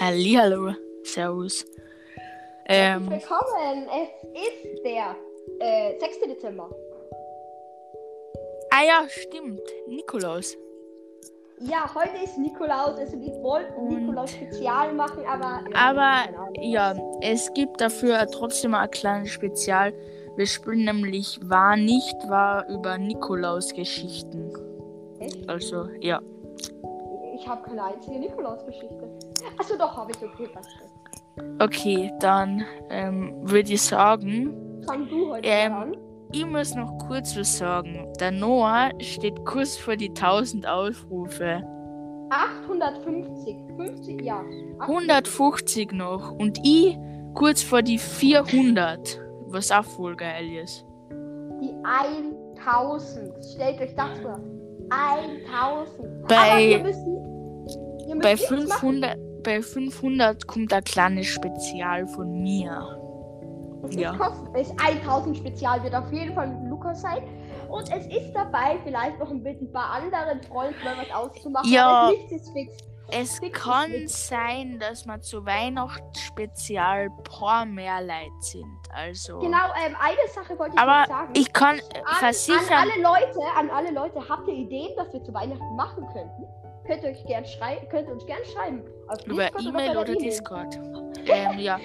Hallihallo, Servus. Ähm, willkommen. Es ist der äh, 6. Dezember. ah ja, stimmt. Nikolaus. Ja, heute ist Nikolaus. Also wir wollten Nikolaus Spezial machen, aber. Ja, Aber ja, es gibt dafür trotzdem ein kleines Spezial. Wir spielen nämlich War nicht wahr über Nikolaus-Geschichten. Echt? Also, ja. Ich habe keine einzige Nikolaus-Geschichte. Achso, doch, habe ich. Okay, passt. Okay, dann ähm, würde ich sagen, Fang du heute Ähm, an. ich muss noch kurz was sagen. Der Noah steht kurz vor die 1000 Aufrufe. 850. 50, ja. 150 noch. Und ich kurz vor die 400. Was auch voll geil ist. Die 1000. Stellt euch das vor. 1000. Bei- Bei nichts machen. 500, bei 500 kommt ein kleines Spezial von mir. Es Ja. ist kostenlos. 1000 Spezial wird auf jeden Fall mit Lukas sein. Und es ist dabei vielleicht noch ein bisschen ein paar anderen Freunden mal was auszumachen. Ja. Es Fix kann sein, dass wir zu Weihnachtsspezial paar mehr Leute sind. Also. Genau, ähm, eine Sache wollte ich Aber sagen. ich kann an, an versichern. alle Leute, an alle Leute, habt ihr Ideen, was wir zu Weihnachten machen könnten? Könnt ihr euch gern schrei könnt ihr uns gern schreiben. Über E-Mail oder E-Mail. Discord. ähm, ja.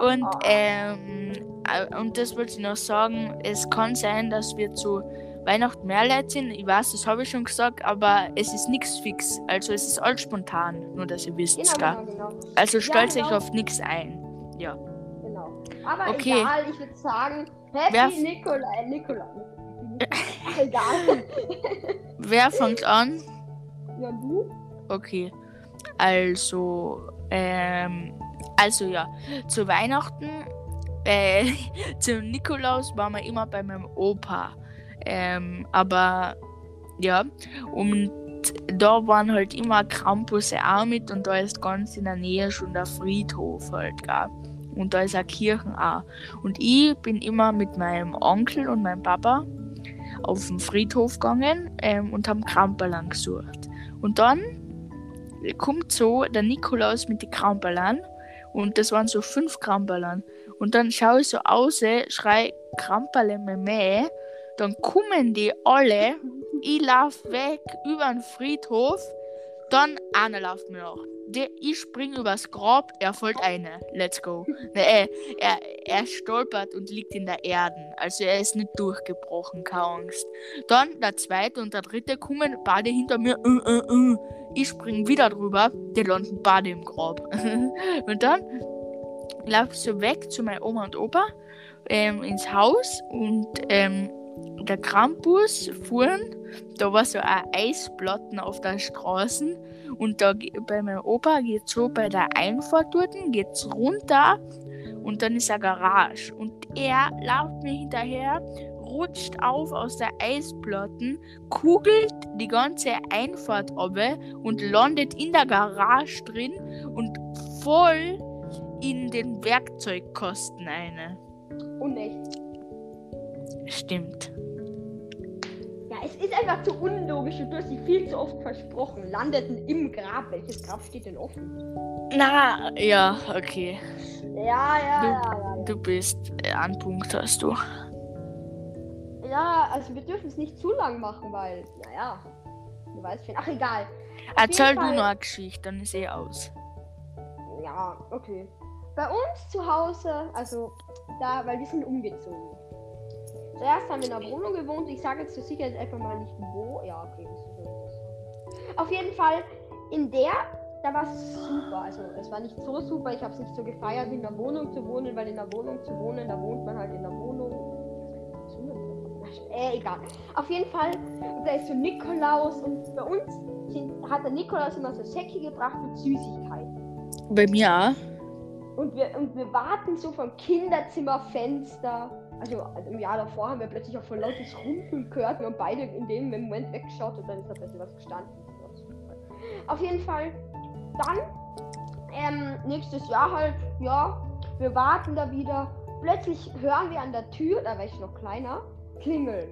Und, Oh. ähm, äh, und das wollte ich noch sagen. Es kann sein, dass wir zu Weihnachten mehr Leute sind. Ich weiß, das habe ich schon gesagt, aber es ist nichts fix. Also es ist alles spontan, nur dass ihr wisst, Genau, genau, genau. Also stellt genau. euch auf nichts ein. Ja. genau. Aber Okay. egal, ich würde sagen, Happy Wer- Nikola, äh, Nikola. Ach, egal. Wer fängt an? Ja, du? Okay. Also, ähm, also ja, zu Weihnachten, äh, zum Nikolaus waren wir immer bei meinem Opa. Ähm, aber ja, und da waren halt immer Krampusse auch mit und da ist ganz in der Nähe schon der Friedhof halt, gell? Und da ist eine Kirche auch. Und ich bin immer mit meinem Onkel und meinem Papa auf den Friedhof gegangen ähm, und haben Kramperlern gesucht. Und dann kommt so der Nikolaus mit den Kramperlern und das waren so fünf Kramperlern. Und dann schaue ich so aus, schrei Kramperle meme, dann kommen die alle, ich lauf weg über den Friedhof, dann einer läuft mir nach. Der, ich spring übers Grab, er fällt eine. Let's go. Äh, er, er stolpert und liegt in der Erde. Also er ist nicht durchgebrochen, keine Angst. Dann der zweite und der dritte kommen beide hinter mir. Äh, äh, äh. Ich spring wieder drüber, die landen beide im Grab. und dann lauf ich so weg zu meiner Oma und Opa ähm, ins Haus und ähm, der Krampus fuhren. Da war so ein Eisplatten auf der Straße und da bei meinem Opa geht so bei der Einfahrt dort geht's runter und dann ist eine Garage und er läuft mir hinterher, rutscht auf aus der Eisplatten, kugelt die ganze Einfahrt ab und landet in der Garage drin und voll in den Werkzeugkosten eine. Unecht. Stimmt. Ja, es ist einfach zu unlogisch und du hast dich viel zu oft versprochen. Landeten im Grab. Welches Grab steht denn offen? Na, ja, okay. Ja, ja, Du- ja, ja. Du bist äh, an Punkt, hast du. Ja, ja also wir dürfen es nicht zu lang machen, weil, naja, du weißt schon. Ach, egal. Auf Erzähl du noch eine Geschichte, dann ist eh aus. Ja, okay. Bei uns zu Hause, also da, weil wir sind umgezogen. Zuerst haben wir in einer Wohnung gewohnt. Ich sage jetzt zur Sicherheit einfach mal nicht wo. Ja, okay. Das ist so. Auf jeden Fall in der, da war es super. Also es war nicht so super. Ich habe es nicht so gefeiert, in der Wohnung zu wohnen, weil in der Wohnung zu wohnen, da wohnt man halt in der Wohnung. Äh, egal. Auf jeden Fall, da ist so Nikolaus und bei uns sind, hat der Nikolaus immer so Säcke gebracht mit Süßigkeiten. Bei mir auch. Und wir, und wir warten so vom Kinderzimmerfenster. Also, also im Jahr davor haben wir plötzlich auch voll lautes Rumpeln gehört. Wir haben beide in dem Moment weggeschaut und dann ist da plötzlich was gestanden. Auf jeden Fall. Dann, ähm, nächstes Jahr halt, ja, wir warten da wieder. Plötzlich hören wir an der Tür, da war ich noch kleiner, klingeln.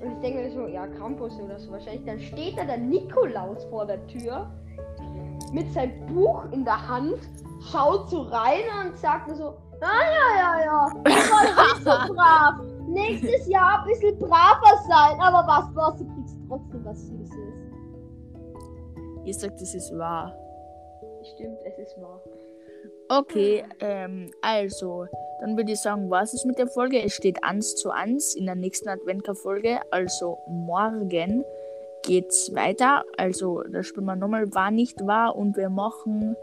Und ich denke mir so, ja, Krampus oder so wahrscheinlich. Dann steht da der Nikolaus vor der Tür mit seinem Buch in der Hand, schaut so rein und sagt so, ah ja, ja, ja, das war nicht so brav. Nächstes Jahr ein bisschen braver sein, aber was, was, du kriegst trotzdem was Süßes. Ihr sagt, das ist wahr. Stimmt, es ist wahr. Okay, ähm, also, dann würde ich sagen, was ist mit der Folge? Es steht 1 zu 1 in der nächsten Adventka-Folge, also morgen geht's weiter. Also, da spielen wir nochmal war nicht wahr und wir machen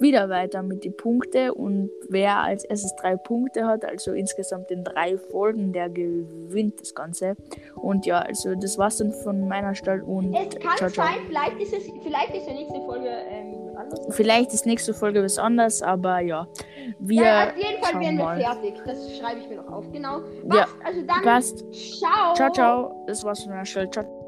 wieder weiter mit den Punkten und wer als erstes drei Punkte hat, also insgesamt in drei Folgen, der gewinnt das Ganze. Und ja, also das war's dann von meiner Stelle und Es kann ciao, ciao. sein, vielleicht ist es, vielleicht ist die nächste Folge ähm, anders. Vielleicht ist nächste Folge was anderes, aber ja, wir ja, auf jeden Fall werden wir mal. fertig. Das schreibe ich mir noch auf. Genau. Ja, Passt, also dann. Passt. Ciao. Ciao, ciao. Das war's von meiner Stelle. Ciao.